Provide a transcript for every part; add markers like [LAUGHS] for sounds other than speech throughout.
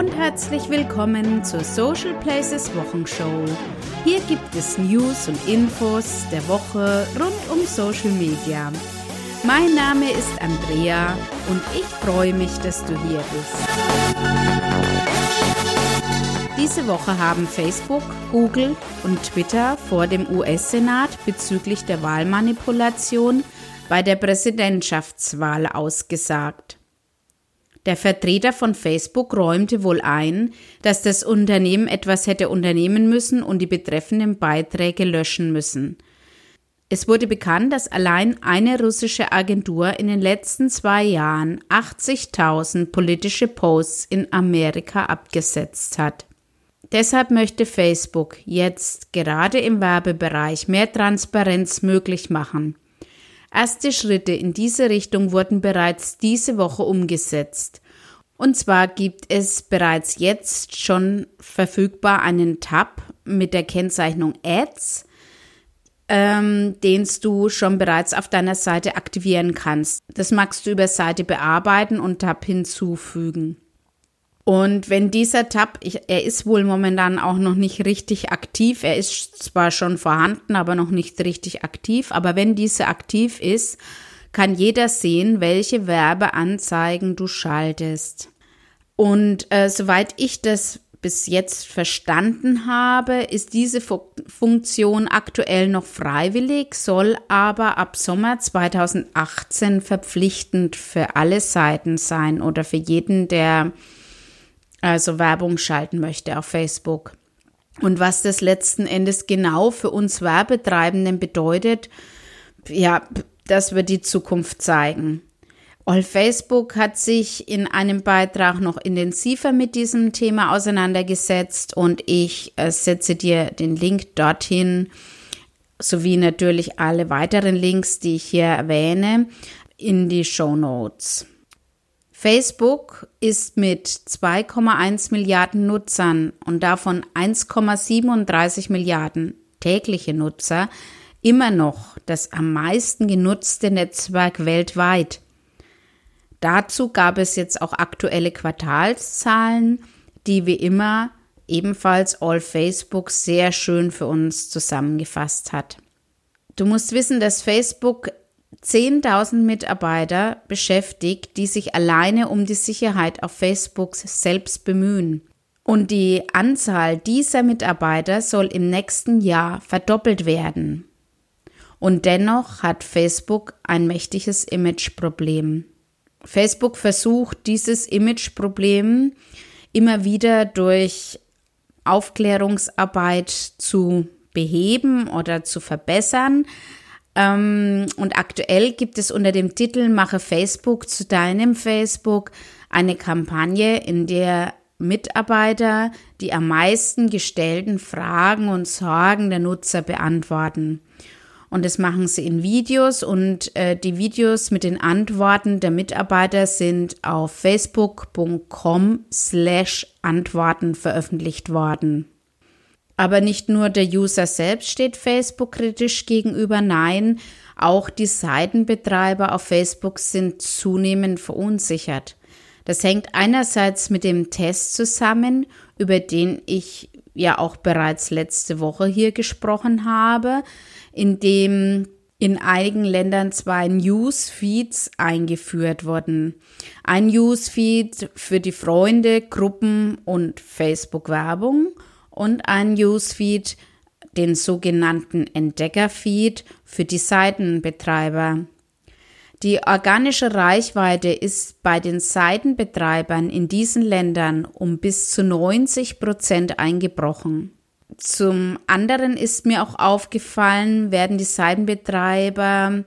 und herzlich willkommen zur Social Places Wochenshow. Hier gibt es News und Infos der Woche rund um Social Media. Mein Name ist Andrea und ich freue mich, dass du hier bist. Diese Woche haben Facebook, Google und Twitter vor dem US-Senat bezüglich der Wahlmanipulation bei der Präsidentschaftswahl ausgesagt. Der Vertreter von Facebook räumte wohl ein, dass das Unternehmen etwas hätte unternehmen müssen und die betreffenden Beiträge löschen müssen. Es wurde bekannt, dass allein eine russische Agentur in den letzten zwei Jahren 80.000 politische Posts in Amerika abgesetzt hat. Deshalb möchte Facebook jetzt gerade im Werbebereich mehr Transparenz möglich machen. Erste Schritte in diese Richtung wurden bereits diese Woche umgesetzt. Und zwar gibt es bereits jetzt schon verfügbar einen Tab mit der Kennzeichnung Ads, ähm, den du schon bereits auf deiner Seite aktivieren kannst. Das magst du über Seite bearbeiten und Tab hinzufügen. Und wenn dieser Tab, ich, er ist wohl momentan auch noch nicht richtig aktiv, er ist zwar schon vorhanden, aber noch nicht richtig aktiv, aber wenn dieser aktiv ist, kann jeder sehen, welche Werbeanzeigen du schaltest. Und äh, soweit ich das bis jetzt verstanden habe, ist diese Fu Funktion aktuell noch freiwillig, soll aber ab Sommer 2018 verpflichtend für alle Seiten sein oder für jeden, der also Werbung schalten möchte auf Facebook. Und was das letzten Endes genau für uns Werbetreibenden bedeutet, ja, das wird die Zukunft zeigen. All Facebook hat sich in einem Beitrag noch intensiver mit diesem Thema auseinandergesetzt und ich äh, setze dir den Link dorthin sowie natürlich alle weiteren Links, die ich hier erwähne, in die Show Notes. Facebook ist mit 2,1 Milliarden Nutzern und davon 1,37 Milliarden tägliche Nutzer immer noch das am meisten genutzte Netzwerk weltweit. Dazu gab es jetzt auch aktuelle Quartalszahlen, die wie immer ebenfalls All Facebook sehr schön für uns zusammengefasst hat. Du musst wissen, dass Facebook 10.000 Mitarbeiter beschäftigt, die sich alleine um die Sicherheit auf Facebook selbst bemühen. Und die Anzahl dieser Mitarbeiter soll im nächsten Jahr verdoppelt werden. Und dennoch hat Facebook ein mächtiges Imageproblem. Facebook versucht dieses Imageproblem immer wieder durch Aufklärungsarbeit zu beheben oder zu verbessern, und aktuell gibt es unter dem Titel Mache Facebook zu deinem Facebook eine Kampagne, in der Mitarbeiter die am meisten gestellten Fragen und Sorgen der Nutzer beantworten. Und das machen sie in Videos und äh, die Videos mit den Antworten der Mitarbeiter sind auf facebook.com slash Antworten veröffentlicht worden. Aber nicht nur der User selbst steht Facebook kritisch gegenüber, nein, auch die Seitenbetreiber auf Facebook sind zunehmend verunsichert. Das hängt einerseits mit dem Test zusammen, über den ich ja auch bereits letzte Woche hier gesprochen habe, in dem in einigen Ländern zwei Newsfeeds eingeführt wurden. Ein Newsfeed für die Freunde, Gruppen und Facebook-Werbung und ein Newsfeed, den sogenannten Entdeckerfeed für die Seitenbetreiber. Die organische Reichweite ist bei den Seitenbetreibern in diesen Ländern um bis zu 90 Prozent eingebrochen. Zum anderen ist mir auch aufgefallen, werden die Seitenbetreiber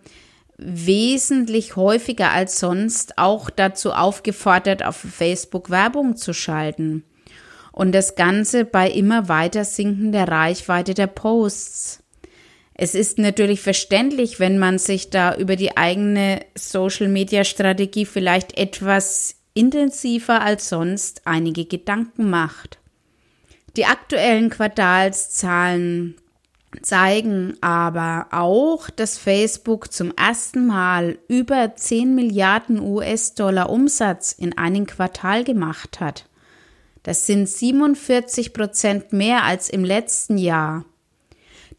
wesentlich häufiger als sonst auch dazu aufgefordert, auf Facebook Werbung zu schalten und das Ganze bei immer weiter sinkender Reichweite der Posts. Es ist natürlich verständlich, wenn man sich da über die eigene Social-Media-Strategie vielleicht etwas intensiver als sonst einige Gedanken macht. Die aktuellen Quartalszahlen zeigen aber auch, dass Facebook zum ersten Mal über 10 Milliarden US-Dollar Umsatz in einem Quartal gemacht hat. Das sind 47 Prozent mehr als im letzten Jahr.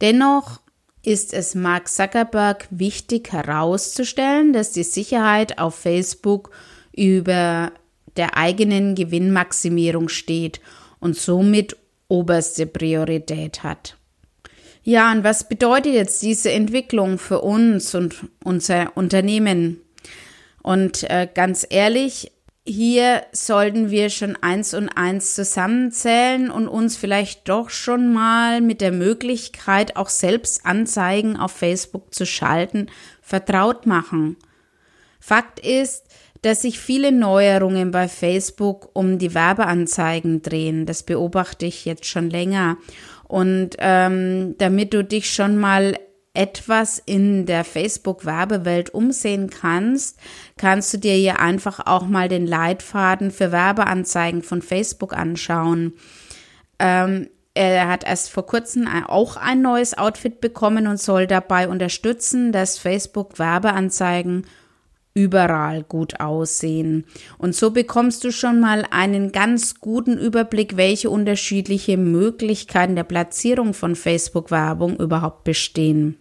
Dennoch ist es Mark Zuckerberg wichtig herauszustellen, dass die Sicherheit auf Facebook über der eigenen Gewinnmaximierung steht und somit oberste Priorität hat. Ja, und was bedeutet jetzt diese Entwicklung für uns und unser Unternehmen? Und äh, ganz ehrlich, hier sollten wir schon eins und eins zusammenzählen und uns vielleicht doch schon mal mit der Möglichkeit, auch selbst Anzeigen auf Facebook zu schalten, vertraut machen. Fakt ist, dass sich viele Neuerungen bei Facebook um die Werbeanzeigen drehen. Das beobachte ich jetzt schon länger. Und ähm, damit du dich schon mal etwas in der Facebook-Werbewelt umsehen kannst, kannst du dir hier einfach auch mal den Leitfaden für Werbeanzeigen von Facebook anschauen. Ähm, er hat erst vor kurzem auch ein neues Outfit bekommen und soll dabei unterstützen, dass Facebook Werbeanzeigen überall gut aussehen. Und so bekommst du schon mal einen ganz guten Überblick, welche unterschiedliche Möglichkeiten der Platzierung von Facebook-Werbung überhaupt bestehen.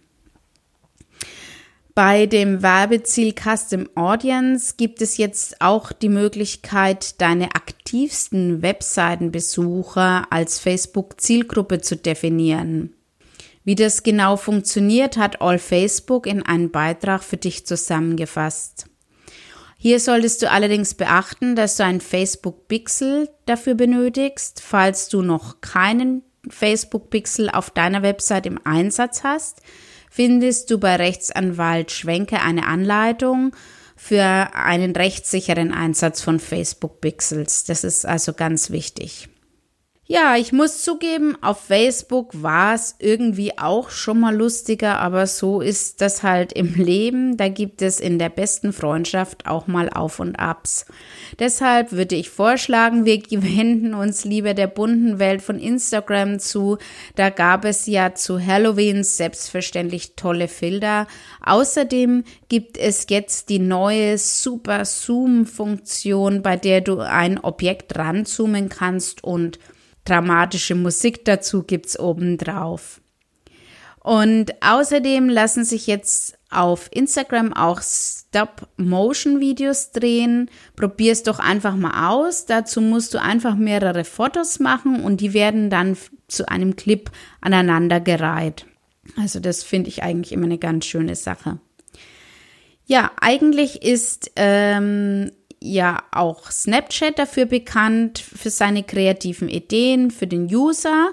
Bei dem Werbeziel Custom Audience gibt es jetzt auch die Möglichkeit, deine aktivsten Webseitenbesucher als Facebook-Zielgruppe zu definieren. Wie das genau funktioniert, hat All Facebook in einem Beitrag für dich zusammengefasst. Hier solltest du allerdings beachten, dass du ein Facebook Pixel dafür benötigst, falls du noch keinen Facebook Pixel auf deiner Website im Einsatz hast, findest du bei Rechtsanwalt Schwenke eine Anleitung für einen rechtssicheren Einsatz von Facebook Pixels. Das ist also ganz wichtig. Ja, ich muss zugeben, auf Facebook war es irgendwie auch schon mal lustiger, aber so ist das halt im [LAUGHS] Leben. Da gibt es in der besten Freundschaft auch mal Auf und Abs. Deshalb würde ich vorschlagen, wir [LAUGHS] wenden uns lieber der bunten Welt von Instagram zu. Da gab es ja zu Halloween selbstverständlich tolle Filter. Außerdem gibt es jetzt die neue Super Zoom Funktion, bei der du ein Objekt ranzoomen kannst und dramatische Musik dazu gibt's obendrauf. Und außerdem lassen sich jetzt auf Instagram auch Stop-Motion-Videos drehen. Probier es doch einfach mal aus. Dazu musst du einfach mehrere Fotos machen und die werden dann zu einem Clip aneinandergereiht. Also das finde ich eigentlich immer eine ganz schöne Sache. Ja, eigentlich ist ähm, ja auch Snapchat dafür bekannt, für seine kreativen Ideen, für den User.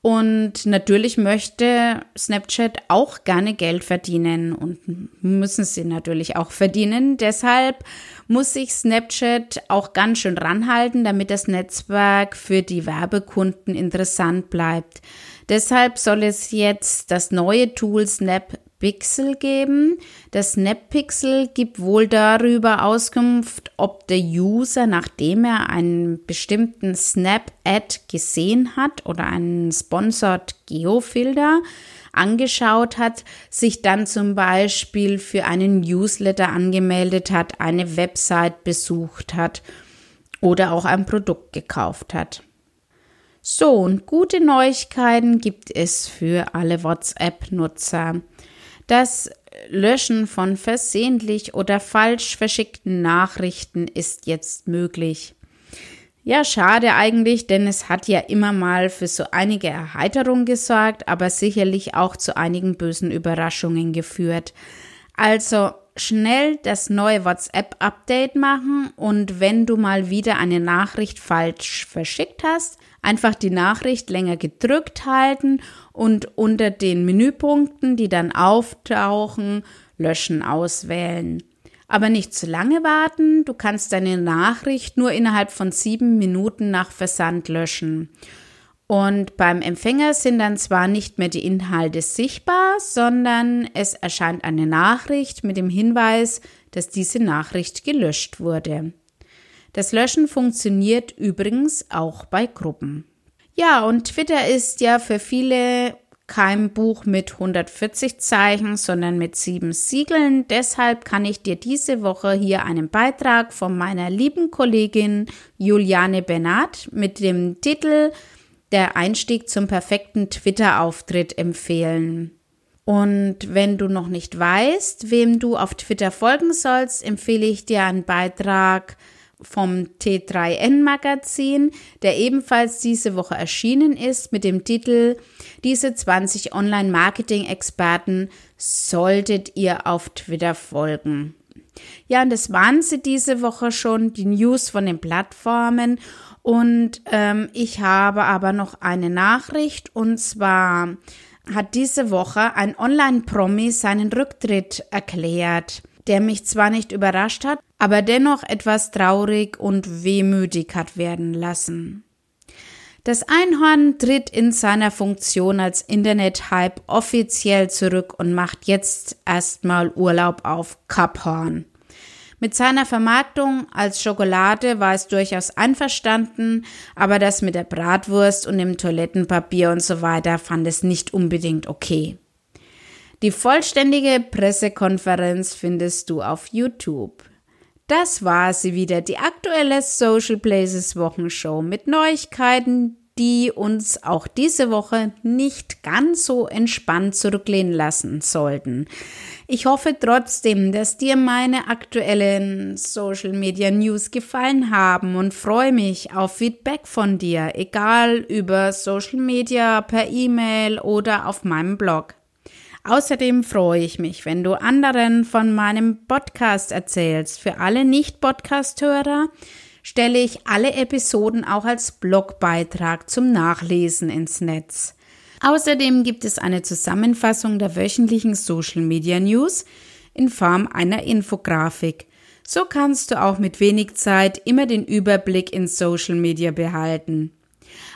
Und natürlich möchte Snapchat auch gerne Geld verdienen und müssen sie natürlich auch verdienen. Deshalb muss sich Snapchat auch ganz schön ranhalten, damit das Netzwerk für die Werbekunden interessant bleibt. Deshalb soll es jetzt das neue Tool Snap Pixel geben. Das Snap-Pixel gibt wohl darüber Auskunft, ob der User, nachdem er einen bestimmten Snap-Ad gesehen hat oder einen Sponsored Geofilter angeschaut hat, sich dann zum Beispiel für einen Newsletter angemeldet hat, eine Website besucht hat oder auch ein Produkt gekauft hat. So, und gute Neuigkeiten gibt es für alle WhatsApp-Nutzer. Das Löschen von versehentlich oder falsch verschickten Nachrichten ist jetzt möglich. Ja, schade eigentlich, denn es hat ja immer mal für so einige Erheiterung gesorgt, aber sicherlich auch zu einigen bösen Überraschungen geführt. Also schnell das neue WhatsApp-Update machen und wenn du mal wieder eine Nachricht falsch verschickt hast, einfach die Nachricht länger gedrückt halten und unter den Menüpunkten, die dann auftauchen, löschen auswählen. Aber nicht zu lange warten, du kannst deine Nachricht nur innerhalb von sieben Minuten nach Versand löschen. Und beim Empfänger sind dann zwar nicht mehr die Inhalte sichtbar, sondern es erscheint eine Nachricht mit dem Hinweis, dass diese Nachricht gelöscht wurde. Das Löschen funktioniert übrigens auch bei Gruppen. Ja, und Twitter ist ja für viele kein Buch mit 140 Zeichen, sondern mit sieben Siegeln. Deshalb kann ich dir diese Woche hier einen Beitrag von meiner lieben Kollegin Juliane Bernat mit dem Titel Der Einstieg zum perfekten Twitter-Auftritt empfehlen. Und wenn du noch nicht weißt, wem du auf Twitter folgen sollst, empfehle ich dir einen Beitrag vom T3N Magazin, der ebenfalls diese Woche erschienen ist mit dem Titel Diese 20 Online-Marketing-Experten solltet ihr auf Twitter folgen. Ja, und das waren sie diese Woche schon, die News von den Plattformen. Und ähm, ich habe aber noch eine Nachricht und zwar hat diese Woche ein Online-Promi seinen Rücktritt erklärt, der mich zwar nicht überrascht hat, aber dennoch etwas traurig und wehmütig hat werden lassen. Das Einhorn tritt in seiner Funktion als Internet-Hype offiziell zurück und macht jetzt erstmal Urlaub auf Cap Horn. Mit seiner Vermarktung als Schokolade war es durchaus einverstanden, aber das mit der Bratwurst und dem Toilettenpapier und so weiter fand es nicht unbedingt okay. Die vollständige Pressekonferenz findest du auf YouTube. Das war sie wieder, die aktuelle Social Places Wochenshow mit Neuigkeiten, die uns auch diese Woche nicht ganz so entspannt zurücklehnen lassen sollten. Ich hoffe trotzdem, dass dir meine aktuellen Social Media News gefallen haben und freue mich auf Feedback von dir, egal über Social Media, per E-Mail oder auf meinem Blog. Außerdem freue ich mich, wenn du anderen von meinem Podcast erzählst. Für alle Nicht-Podcast-Hörer stelle ich alle Episoden auch als Blogbeitrag zum Nachlesen ins Netz. Außerdem gibt es eine Zusammenfassung der wöchentlichen Social Media News in Form einer Infografik. So kannst du auch mit wenig Zeit immer den Überblick in Social Media behalten.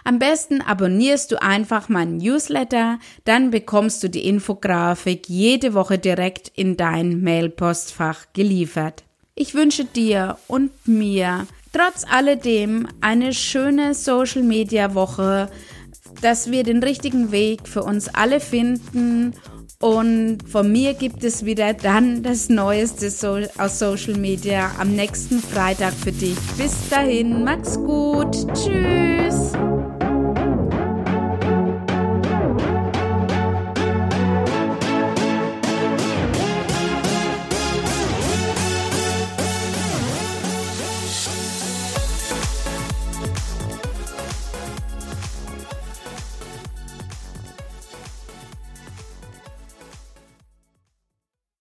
Am besten abonnierst du einfach meinen Newsletter, dann bekommst du die Infografik jede Woche direkt in dein Mailpostfach geliefert. Ich wünsche dir und mir trotz alledem eine schöne Social Media Woche, dass wir den richtigen Weg für uns alle finden und von mir gibt es wieder dann das Neueste aus Social Media am nächsten Freitag für dich. Bis dahin, mach's gut. Tschüss.